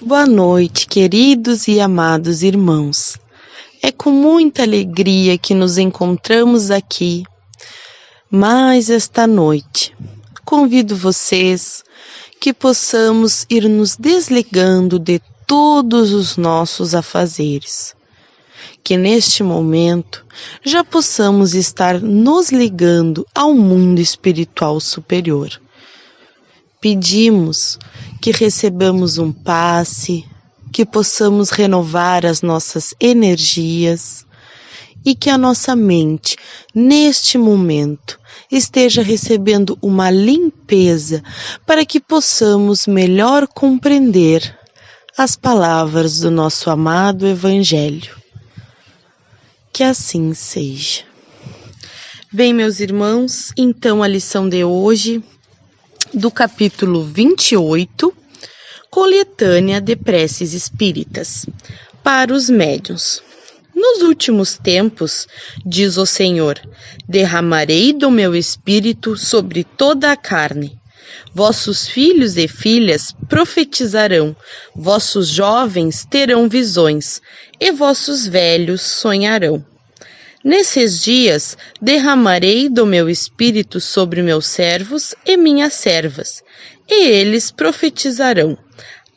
Boa noite, queridos e amados irmãos. É com muita alegria que nos encontramos aqui mais esta noite. Convido vocês que possamos ir nos desligando de todos os nossos afazeres. Que neste momento já possamos estar nos ligando ao mundo espiritual superior. Pedimos que recebamos um passe, que possamos renovar as nossas energias e que a nossa mente, neste momento, esteja recebendo uma limpeza para que possamos melhor compreender as palavras do nosso amado Evangelho. Que assim seja. Bem, meus irmãos, então a lição de hoje do capítulo 28, Coletânea de Preces Espíritas, para os médiuns. Nos últimos tempos, diz o Senhor, derramarei do meu espírito sobre toda a carne. Vossos filhos e filhas profetizarão, vossos jovens terão visões, e vossos velhos sonharão. Nesses dias derramarei do meu espírito sobre meus servos e minhas servas, e eles profetizarão.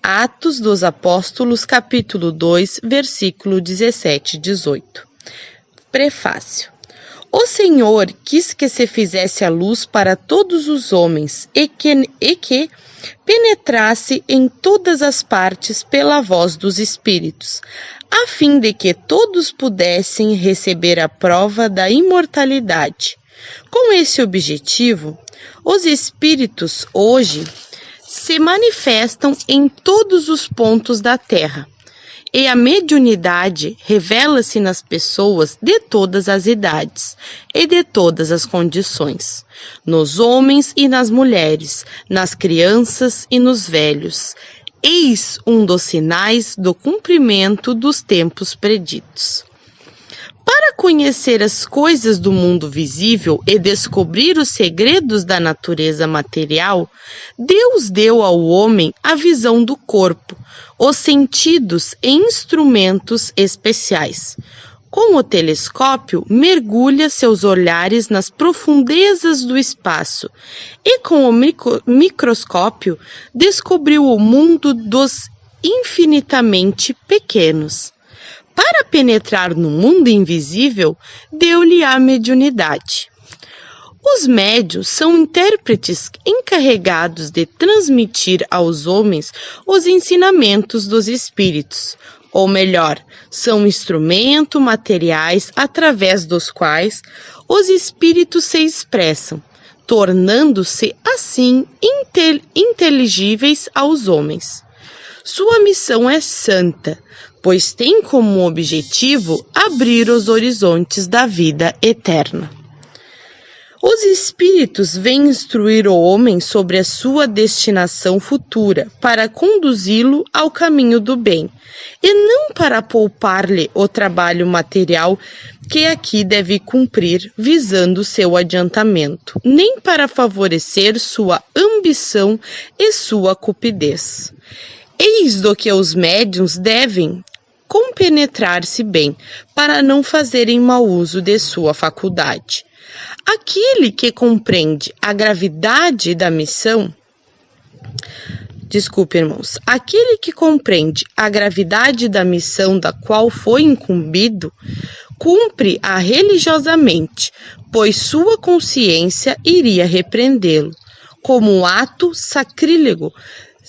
Atos dos Apóstolos, capítulo 2, versículo 17 e 18. Prefácio. O Senhor quis que se fizesse a luz para todos os homens e que, e que penetrasse em todas as partes pela voz dos Espíritos, a fim de que todos pudessem receber a prova da imortalidade. Com esse objetivo, os Espíritos hoje se manifestam em todos os pontos da Terra. E a mediunidade revela-se nas pessoas de todas as idades e de todas as condições, nos homens e nas mulheres, nas crianças e nos velhos, Eis um dos sinais do cumprimento dos tempos preditos. Para conhecer as coisas do mundo visível e descobrir os segredos da natureza material, Deus deu ao homem a visão do corpo, os sentidos e instrumentos especiais, com o telescópio, mergulha seus olhares nas profundezas do espaço e, com o micro microscópio, descobriu o mundo dos infinitamente pequenos. Para penetrar no mundo invisível, deu-lhe a mediunidade. Os médios são intérpretes encarregados de transmitir aos homens os ensinamentos dos espíritos, ou melhor, são instrumentos materiais através dos quais os espíritos se expressam, tornando-se assim intel inteligíveis aos homens. Sua missão é santa, pois tem como objetivo abrir os horizontes da vida eterna. Os espíritos vêm instruir o homem sobre a sua destinação futura, para conduzi-lo ao caminho do bem, e não para poupar-lhe o trabalho material que aqui deve cumprir visando seu adiantamento, nem para favorecer sua ambição e sua cupidez. Eis do que os médiums devem compenetrar-se bem, para não fazerem mau uso de sua faculdade. Aquele que compreende a gravidade da missão, desculpe, irmãos, aquele que compreende a gravidade da missão da qual foi incumbido, cumpre-a religiosamente, pois sua consciência iria repreendê-lo, como um ato sacrílego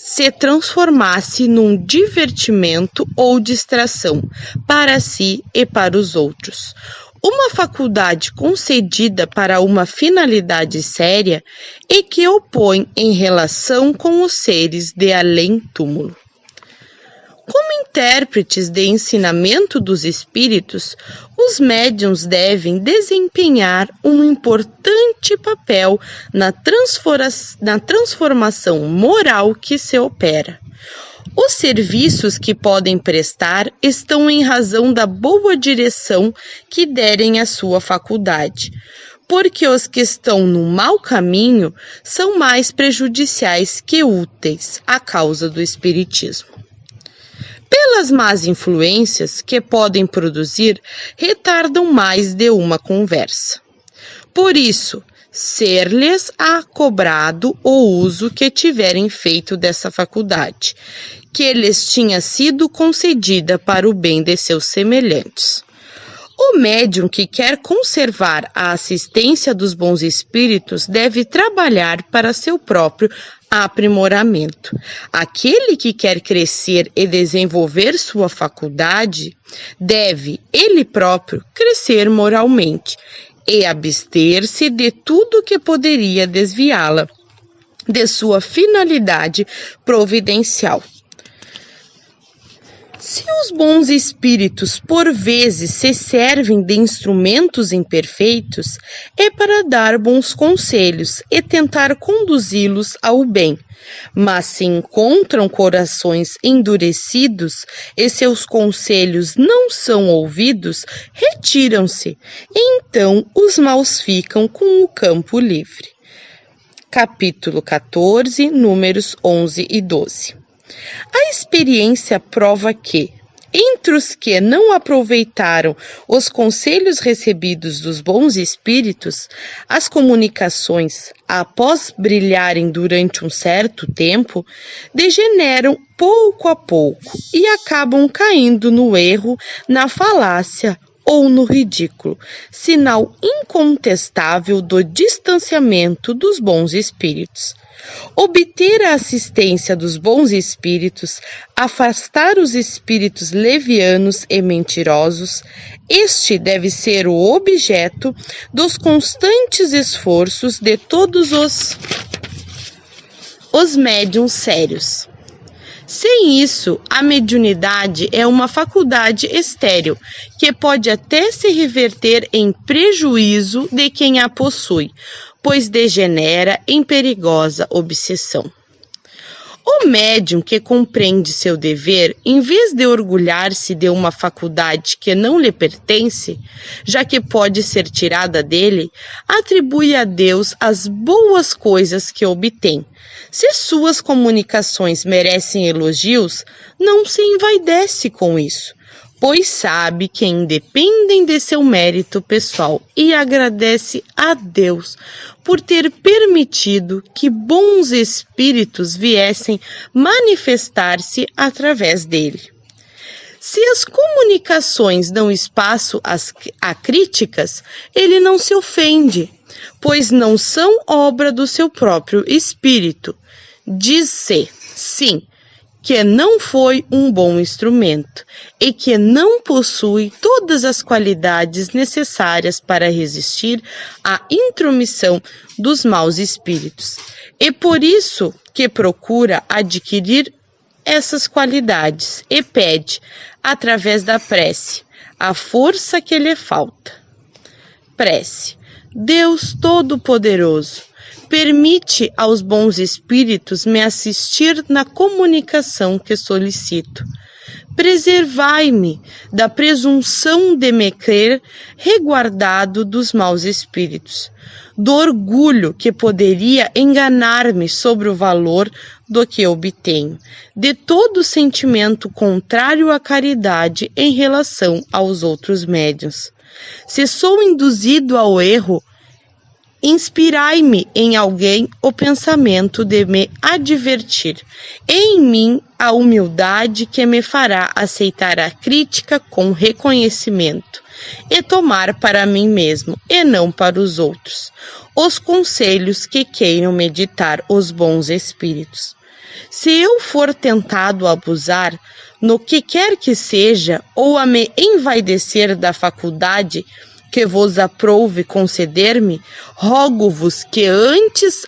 se transformasse num divertimento ou distração para si e para os outros. Uma faculdade concedida para uma finalidade séria e que opõe em relação com os seres de além-túmulo. Como intérpretes de ensinamento dos espíritos, os médiums devem desempenhar um importante papel na, na transformação moral que se opera. Os serviços que podem prestar estão em razão da boa direção que derem à sua faculdade, porque os que estão no mau caminho são mais prejudiciais que úteis à causa do Espiritismo. Pelas más influências que podem produzir, retardam mais de uma conversa. Por isso, ser-lhes acobrado o uso que tiverem feito dessa faculdade, que lhes tinha sido concedida para o bem de seus semelhantes. O médium que quer conservar a assistência dos bons espíritos deve trabalhar para seu próprio aprimoramento. Aquele que quer crescer e desenvolver sua faculdade deve, ele próprio, crescer moralmente e abster-se de tudo que poderia desviá-la de sua finalidade providencial. Se os bons espíritos por vezes se servem de instrumentos imperfeitos, é para dar bons conselhos e tentar conduzi-los ao bem. Mas se encontram corações endurecidos e seus conselhos não são ouvidos, retiram-se. Então os maus ficam com o campo livre. Capítulo 14, números 11 e 12. A experiência prova que, entre os que não aproveitaram os conselhos recebidos dos bons espíritos, as comunicações, após brilharem durante um certo tempo, degeneram pouco a pouco e acabam caindo no erro, na falácia ou no ridículo, sinal incontestável do distanciamento dos bons espíritos. Obter a assistência dos bons espíritos, afastar os espíritos levianos e mentirosos, este deve ser o objeto dos constantes esforços de todos os, os médiums sérios. Sem isso, a mediunidade é uma faculdade estéril, que pode até se reverter em prejuízo de quem a possui, pois degenera em perigosa obsessão. O médium que compreende seu dever, em vez de orgulhar-se de uma faculdade que não lhe pertence, já que pode ser tirada dele, atribui a Deus as boas coisas que obtém. Se suas comunicações merecem elogios, não se envaidece com isso, pois sabe que independem de seu mérito pessoal e agradece a Deus por ter permitido que bons espíritos viessem manifestar-se através dele. Se as comunicações dão espaço às, a críticas, ele não se ofende, pois não são obra do seu próprio espírito. Diz-se, sim, que não foi um bom instrumento e que não possui todas as qualidades necessárias para resistir à intromissão dos maus espíritos. E por isso que procura adquirir essas qualidades e pede, através da prece, a força que lhe falta. Prece. Deus Todo-Poderoso, permite aos bons espíritos me assistir na comunicação que solicito. Preservai-me da presunção de me crer reguardado dos maus espíritos, do orgulho que poderia enganar-me sobre o valor do que obtenho, de todo sentimento contrário à caridade em relação aos outros médios. Se sou induzido ao erro, Inspirai-me em alguém o pensamento de me advertir, em mim a humildade que me fará aceitar a crítica com reconhecimento e tomar para mim mesmo e não para os outros os conselhos que queiram meditar os bons espíritos. Se eu for tentado a abusar, no que quer que seja, ou a me envaidecer da faculdade que vos aprouve conceder-me, rogo-vos que antes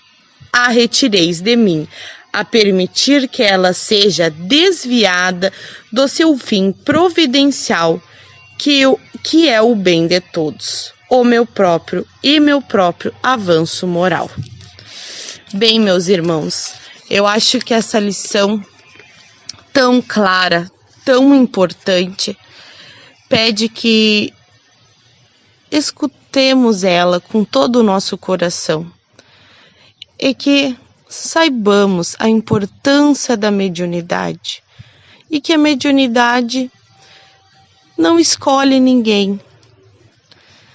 a retireis de mim, a permitir que ela seja desviada do seu fim providencial, que, eu, que é o bem de todos, o meu próprio e meu próprio avanço moral. Bem, meus irmãos, eu acho que essa lição tão clara, tão importante, pede que escutemos ela com todo o nosso coração e que saibamos a importância da mediunidade e que a mediunidade não escolhe ninguém,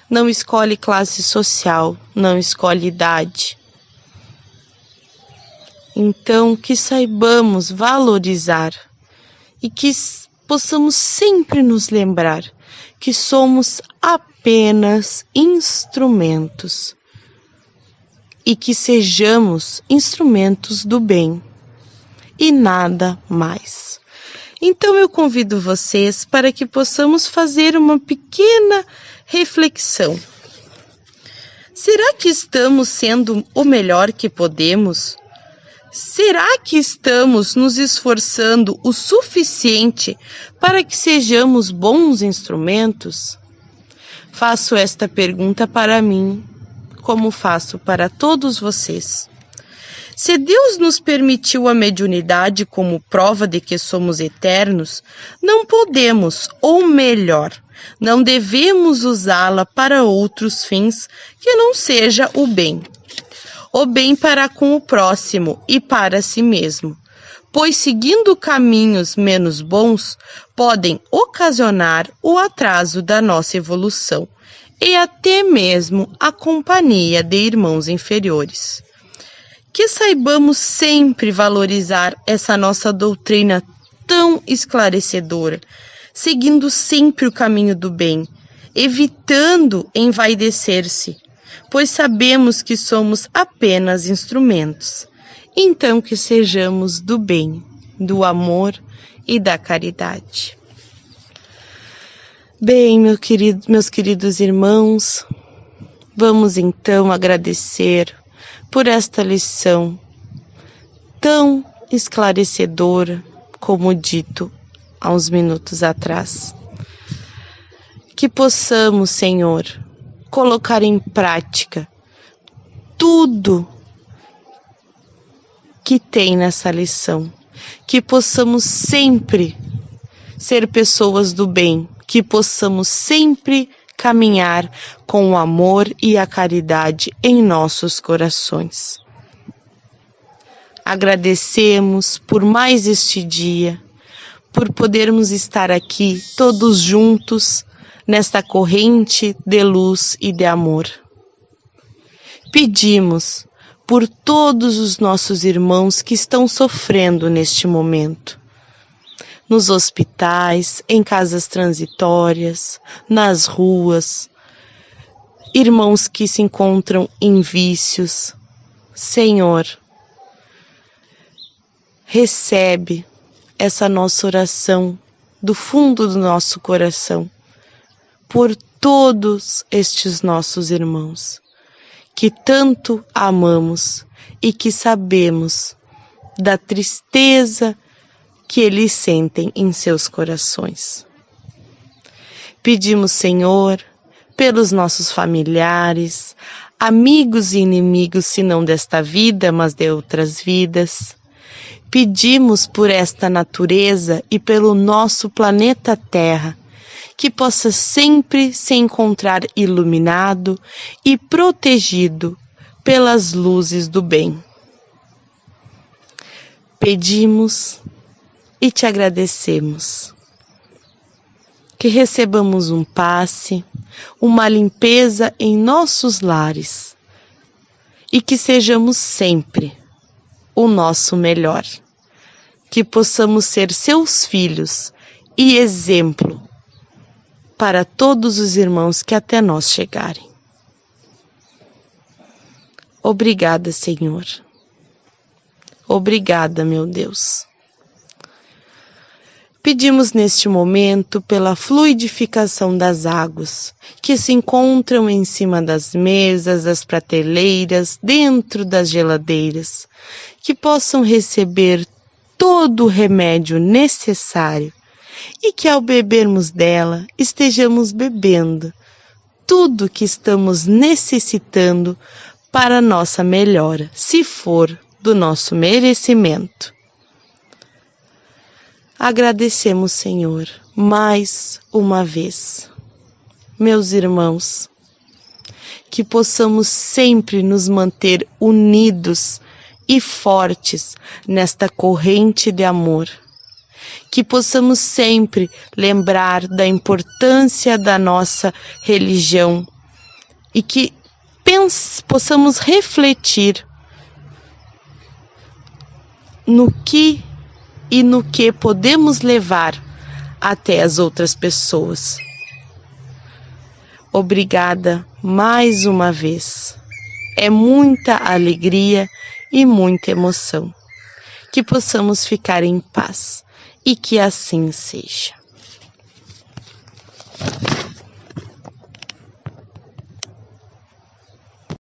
não escolhe classe social, não escolhe idade. Então, que saibamos valorizar e que possamos sempre nos lembrar que somos apenas instrumentos e que sejamos instrumentos do bem e nada mais. Então eu convido vocês para que possamos fazer uma pequena reflexão. Será que estamos sendo o melhor que podemos? Será que estamos nos esforçando o suficiente para que sejamos bons instrumentos? Faço esta pergunta para mim, como faço para todos vocês. Se Deus nos permitiu a mediunidade como prova de que somos eternos, não podemos, ou melhor, não devemos usá-la para outros fins que não seja o bem. O bem para com o próximo e para si mesmo, pois seguindo caminhos menos bons podem ocasionar o atraso da nossa evolução e até mesmo a companhia de irmãos inferiores. Que saibamos sempre valorizar essa nossa doutrina tão esclarecedora, seguindo sempre o caminho do bem, evitando envaidecer-se, pois sabemos que somos apenas instrumentos. Então que sejamos do bem, do amor e da caridade. Bem, meu querido, meus queridos irmãos, vamos então agradecer por esta lição tão esclarecedora como dito há uns minutos atrás. Que possamos, Senhor, colocar em prática tudo que tem nessa lição. Que possamos sempre ser pessoas do bem, que possamos sempre caminhar com o amor e a caridade em nossos corações. Agradecemos por mais este dia, por podermos estar aqui todos juntos nesta corrente de luz e de amor. Pedimos por todos os nossos irmãos que estão sofrendo neste momento nos hospitais, em casas transitórias, nas ruas, irmãos que se encontram em vícios. Senhor, recebe essa nossa oração do fundo do nosso coração por todos estes nossos irmãos que tanto amamos e que sabemos da tristeza que eles sentem em seus corações. Pedimos, Senhor, pelos nossos familiares, amigos e inimigos, se não desta vida, mas de outras vidas. Pedimos por esta natureza e pelo nosso planeta Terra, que possa sempre se encontrar iluminado e protegido pelas luzes do bem. Pedimos e te agradecemos. Que recebamos um passe, uma limpeza em nossos lares e que sejamos sempre o nosso melhor. Que possamos ser seus filhos e exemplo para todos os irmãos que até nós chegarem. Obrigada, Senhor. Obrigada, meu Deus. Pedimos neste momento pela fluidificação das águas que se encontram em cima das mesas, das prateleiras, dentro das geladeiras, que possam receber todo o remédio necessário e que ao bebermos dela estejamos bebendo tudo que estamos necessitando para nossa melhora, se for do nosso merecimento. Agradecemos, Senhor, mais uma vez. Meus irmãos, que possamos sempre nos manter unidos e fortes nesta corrente de amor, que possamos sempre lembrar da importância da nossa religião e que possamos refletir no que e no que podemos levar até as outras pessoas. Obrigada mais uma vez. É muita alegria e muita emoção. Que possamos ficar em paz e que assim seja.